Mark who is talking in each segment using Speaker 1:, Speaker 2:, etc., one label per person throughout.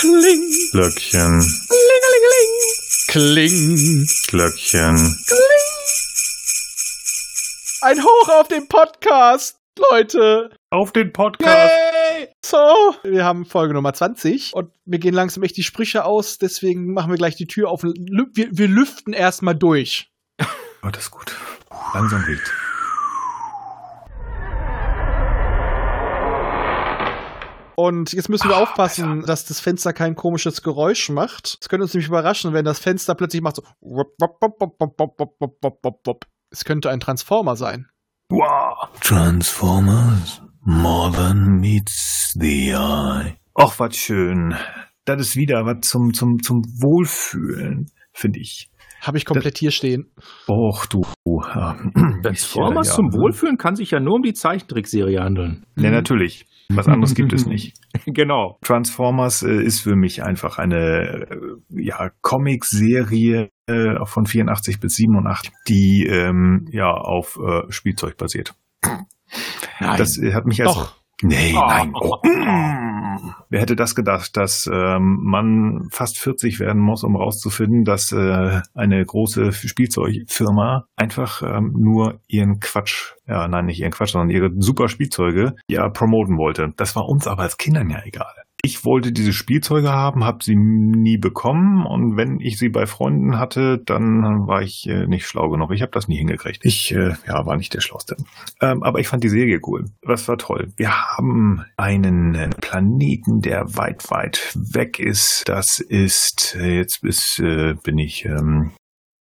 Speaker 1: Kling.
Speaker 2: Glöckchen.
Speaker 1: Klingelingeling. Kling.
Speaker 2: Glöckchen.
Speaker 1: Kling. Ein Hoch auf den Podcast, Leute.
Speaker 2: Auf den Podcast.
Speaker 1: Yay! So, wir haben Folge Nummer 20 und mir gehen langsam echt die Sprüche aus, deswegen machen wir gleich die Tür auf. Lü- Wir, wir lüften erstmal durch.
Speaker 2: Oh, das ist gut. Langsam wild.
Speaker 1: Und jetzt müssen wir ah, aufpassen, Alter. dass das Fenster kein komisches Geräusch macht. Es könnte uns nämlich überraschen, wenn das Fenster plötzlich macht so. Es könnte ein Transformer sein.
Speaker 2: Wow.
Speaker 3: Transformers more than meets the eye.
Speaker 2: Och, was schön. Das ist wieder was zum, zum, zum Wohlfühlen, finde ich.
Speaker 1: Habe ich komplett hier stehen.
Speaker 2: Och, du.
Speaker 4: Transformers
Speaker 2: Ja,
Speaker 4: zum. Wohlfühlen kann sich ja nur um die Zeichentrickserie handeln.
Speaker 2: Ja, natürlich. Was anderes gibt es nicht.
Speaker 4: genau.
Speaker 2: Transformers äh, ist für mich einfach eine äh, ja, Comic-Serie äh, von 84 bis 87, die ähm, ja auf äh, Spielzeug basiert.
Speaker 4: Nein.
Speaker 2: Das äh, hat mich als
Speaker 1: Doch.
Speaker 2: Nee,
Speaker 4: Oh.
Speaker 2: nein. Oh. Wer hätte das gedacht, dass ähm, man fast 40 werden muss, um rauszufinden, dass äh, eine große Spielzeugfirma einfach ähm, nur ihren Quatsch, ja, nein, nicht ihren Quatsch, sondern ihre super Spielzeuge ja promoten wollte. Das war uns aber als Kindern ja egal. Ich wollte diese Spielzeuge haben, habe sie nie bekommen und wenn ich sie bei Freunden hatte, dann war ich äh, nicht schlau genug. Ich habe das nie hingekriegt. Ich äh, ja, war nicht der Schlauste. Ähm, aber ich fand die Serie cool. Das war toll. Wir haben einen äh, Planeten, der weit, weit weg ist. Das ist, äh, jetzt ist, äh, bin ich ähm,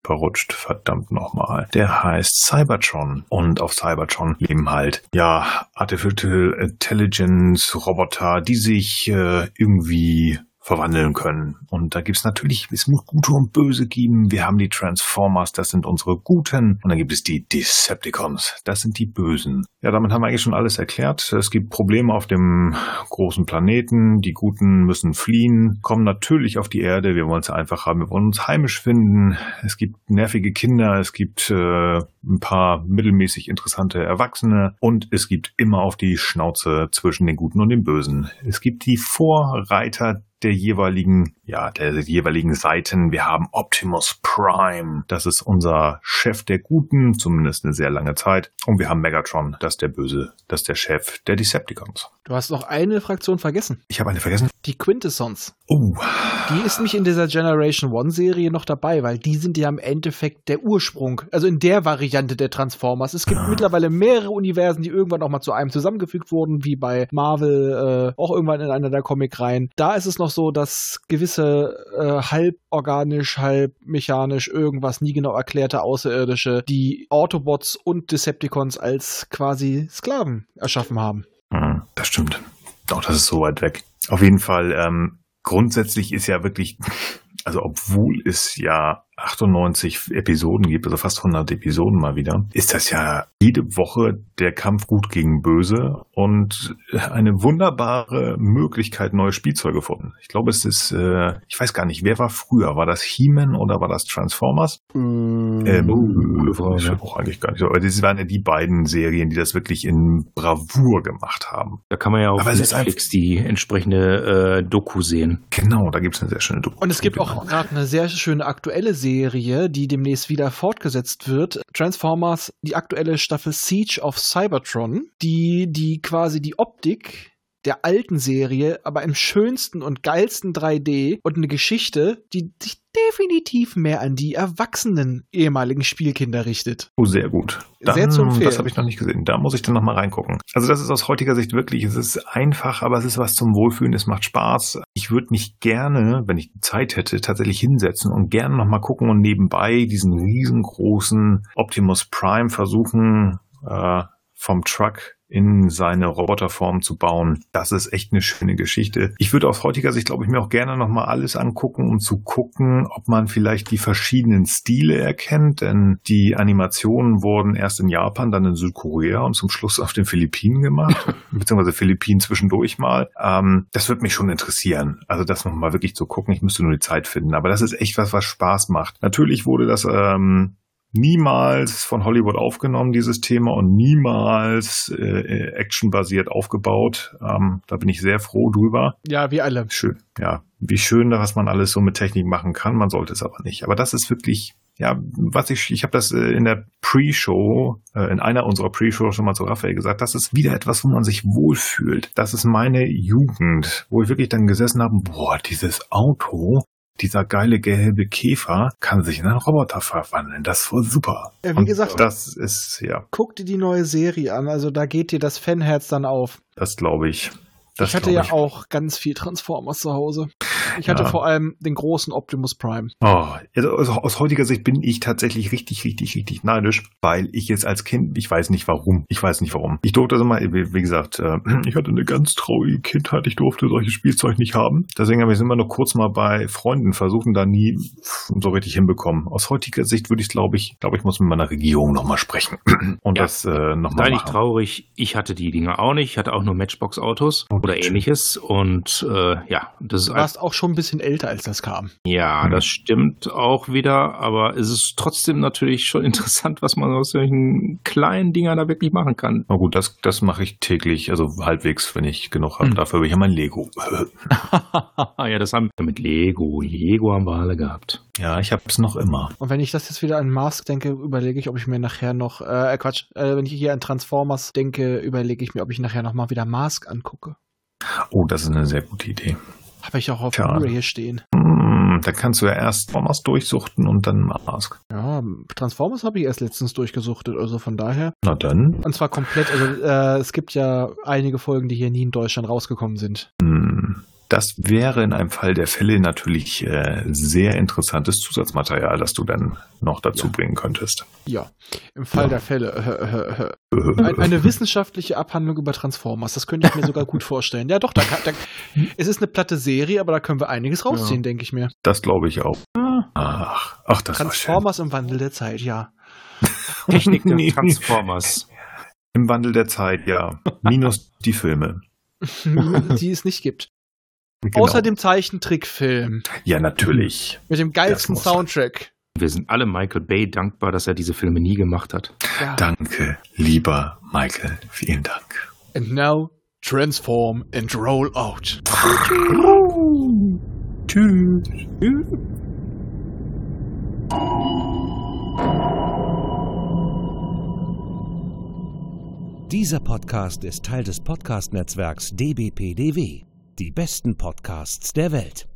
Speaker 2: verrutscht, verdammt nochmal. Der heißt Cybertron. Und auf Cybertron leben halt, ja, Artificial Intelligence Roboter, die sich äh, irgendwie verwandeln können. Und da gibt's natürlich, es muss Gute und Böse geben. Wir haben die Transformers, das sind unsere Guten. Und dann gibt es die Decepticons, das sind die Bösen. Ja, damit haben wir eigentlich schon alles erklärt. Es gibt Probleme auf dem großen Planeten. Die Guten müssen fliehen, kommen natürlich auf die Erde. Wir wollen es einfach haben. Wir wollen uns heimisch finden. Es gibt nervige Kinder, es gibt äh, ein paar mittelmäßig interessante Erwachsene und es gibt immer auf die Schnauze zwischen den Guten und den Bösen. Es gibt die Vorreiter der jeweiligen, ja, der jeweiligen Seiten. Wir haben Optimus Prime. Das ist unser Chef der Guten, zumindest eine sehr lange Zeit. Und wir haben Megatron, das ist der Böse, das ist der Chef der Decepticons.
Speaker 1: Du hast noch eine Fraktion vergessen.
Speaker 2: Ich habe eine vergessen.
Speaker 1: Die Quintessons.
Speaker 2: Oh,
Speaker 1: Die ist nämlich in dieser Generation One Serie noch dabei, weil die sind ja im Endeffekt der Ursprung. Also in der Variante der Transformers. Es gibt mittlerweile mehrere Universen, die irgendwann auch mal zu einem zusammengefügt wurden, wie bei Marvel, äh, auch irgendwann in einer der Comic-Reihen. Da ist es noch so, dass gewisse äh, halb organisch, halb mechanisch, irgendwas nie genau erklärte Außerirdische, die Autobots und Decepticons als quasi Sklaven erschaffen haben.
Speaker 2: Hm, Das stimmt. Doch, das ist so weit weg. Auf jeden Fall, ähm, grundsätzlich ist ja wirklich, also obwohl es ja 98 Episoden gibt, also fast 100 Episoden mal wieder, ist das ja jede Woche der Kampf gut gegen böse und eine wunderbare Möglichkeit, neue Spielzeuge gefunden. Ich glaube, es ist, äh, ich weiß gar nicht, wer war früher? War das He-Man oder war das Transformers? Ähm,
Speaker 4: gute Frage.
Speaker 2: ich auch eigentlich gar nicht so. Aber das waren ja die beiden Serien, die das wirklich in Bravour gemacht haben.
Speaker 4: Da kann man ja auf
Speaker 2: Aber
Speaker 4: Netflix die entsprechende äh, Doku sehen.
Speaker 2: Genau, da gibt es eine sehr schöne Doku.
Speaker 1: Und es gibt
Speaker 2: Genau.
Speaker 1: auch gerade eine sehr schöne aktuelle Serie, die demnächst wieder fortgesetzt wird. Transformers, die aktuelle Staffel Siege of Cybertron, die, die quasi die Optik der alten Serie, aber im schönsten und geilsten 3D und eine Geschichte, die sich definitiv mehr an die erwachsenen ehemaligen Spielkinder richtet.
Speaker 2: Oh, sehr gut. Dann,
Speaker 1: Sehr zu empfehlen.
Speaker 2: Das habe ich noch nicht gesehen. Da muss ich dann noch mal reingucken. Also das ist aus heutiger Sicht wirklich, es ist einfach, aber es ist was zum Wohlfühlen, es macht Spaß. Ich würde mich gerne, wenn ich die Zeit hätte, tatsächlich hinsetzen und gerne noch mal gucken und nebenbei diesen riesengroßen Optimus Prime versuchen, äh, vom Truck in seine Roboterform zu bauen. Das ist echt eine schöne Geschichte. Ich würde aus heutiger Sicht, glaube ich, mir auch gerne noch mal alles angucken, um zu gucken, ob man vielleicht die verschiedenen Stile erkennt. Denn die Animationen wurden erst in Japan, dann in Südkorea und zum Schluss auf den Philippinen gemacht, beziehungsweise Philippinen zwischendurch mal. Ähm, das würde mich schon interessieren. Also das noch mal wirklich zu gucken. Ich müsste nur die Zeit finden. Aber das ist echt was, was Spaß macht. Natürlich wurde das ähm, niemals von Hollywood aufgenommen, dieses Thema, und niemals äh, actionbasiert aufgebaut. Ähm, da bin ich sehr froh drüber.
Speaker 1: Ja, wie alle.
Speaker 2: Schön, ja. Wie schön, was man alles so mit Technik machen kann. Man sollte es aber nicht. Aber das ist wirklich ja, was ich, ich habe das äh, in der Pre-Show, äh, in einer unserer Pre-Show schon mal zu Raphael gesagt, das ist wieder etwas, wo man sich wohlfühlt. Das ist meine Jugend, wo ich wirklich dann gesessen habe, boah, dieses Auto, dieser geile gelbe Käfer kann sich in einen Roboter verwandeln. Das war super.
Speaker 1: Ja, wie
Speaker 2: Und
Speaker 1: gesagt-
Speaker 2: das ist, ja,
Speaker 1: Guck dir die neue Serie an, also da geht dir das Fanherz dann auf.
Speaker 2: das glaube ich. Das
Speaker 1: ich hatte
Speaker 2: glaub
Speaker 1: ja auch ganz viel Transformers zu Hause. Ich hatte
Speaker 2: Ja.
Speaker 1: vor allem den großen Optimus Prime.
Speaker 2: Oh, also aus, heutiger Sicht bin ich tatsächlich richtig, richtig, richtig neidisch, weil ich jetzt als Kind, ich weiß nicht warum, ich weiß nicht warum. Ich durfte das immer, wie, gesagt, äh, ich hatte eine ganz traurige Kindheit, ich durfte solches Spielzeug nicht haben. Deswegen habe ich es immer nur kurz mal bei Freunden versucht und da nie so richtig hinbekommen. Aus heutiger Sicht würde ich, glaube ich, glaube ich, muss mit meiner Regierung nochmal sprechen und
Speaker 4: Ja.
Speaker 2: das äh, nochmal
Speaker 4: Sei nicht traurig, ich hatte die Dinge auch nicht. Ich hatte auch nur Matchbox-Autos
Speaker 2: Oh,
Speaker 4: oder ähnliches. Und äh, ja, das ist
Speaker 1: Du warst auch schon ein bisschen älter, als das kam.
Speaker 4: Ja,
Speaker 2: Hm.
Speaker 4: das stimmt auch wieder, aber es ist trotzdem natürlich schon interessant, was man aus solchen kleinen Dingern da wirklich machen kann.
Speaker 2: Na gut, das, das mache ich täglich, also halbwegs, wenn ich genug habe.
Speaker 4: Hm.
Speaker 2: Dafür habe ich ja mein Lego.
Speaker 4: ja, das haben wir mit Lego. Lego haben wir alle gehabt.
Speaker 2: ja, ich habe es noch immer.
Speaker 1: Und wenn ich das jetzt wieder an Mask denke, überlege ich, ob ich mir nachher noch, äh, Quatsch, äh, wenn ich hier an Transformers denke, überlege ich mir, ob ich nachher noch mal wieder Mask angucke.
Speaker 2: Oh, das ist eine sehr gute Idee.
Speaker 1: Habe ich auch auf. Blu-ray hier stehen.
Speaker 2: Hm, da kannst du ja erst Thomas durchsuchten und dann Mask.
Speaker 1: Ja, Transformers habe ich erst letztens durchgesuchtet, also von daher.
Speaker 2: Na dann.
Speaker 1: Und zwar komplett, also äh, es gibt ja einige Folgen, die hier nie in Deutschland rausgekommen sind.
Speaker 2: Hm, das wäre in einem Fall der Fälle natürlich äh, sehr interessantes Zusatzmaterial, das du dann noch dazu
Speaker 1: Ja.
Speaker 2: bringen könntest.
Speaker 1: Ja, im Fall
Speaker 2: Ja.
Speaker 1: der Fälle. Äh, äh, äh, ein, eine wissenschaftliche Abhandlung über Transformers, das könnte ich mir sogar gut vorstellen. Ja, doch, da, kann- da, es ist eine platte Serie, aber da können wir einiges rausziehen, denke ich mir.
Speaker 2: Das glaube ich auch. Ach, ach, das war schön.
Speaker 1: Transformers im Wandel der Zeit, ja.
Speaker 4: Technik der. Transformers.
Speaker 2: Im Wandel der Zeit, ja. Minus die Filme.
Speaker 1: die es nicht gibt.
Speaker 2: Genau.
Speaker 1: Außer dem Zeichentrickfilm
Speaker 2: Ja, natürlich.
Speaker 1: mit dem geilsten. Soundtrack.
Speaker 4: Wir sind alle Michael Bay dankbar, dass er diese Filme nie gemacht hat.
Speaker 1: Ja.
Speaker 2: Danke, lieber Michael. Vielen Dank.
Speaker 1: And now transform and roll out.
Speaker 2: Tschüss.
Speaker 5: Dieser Podcast ist Teil des Podcast-Netzwerks dbpdw. Die besten Podcasts der Welt.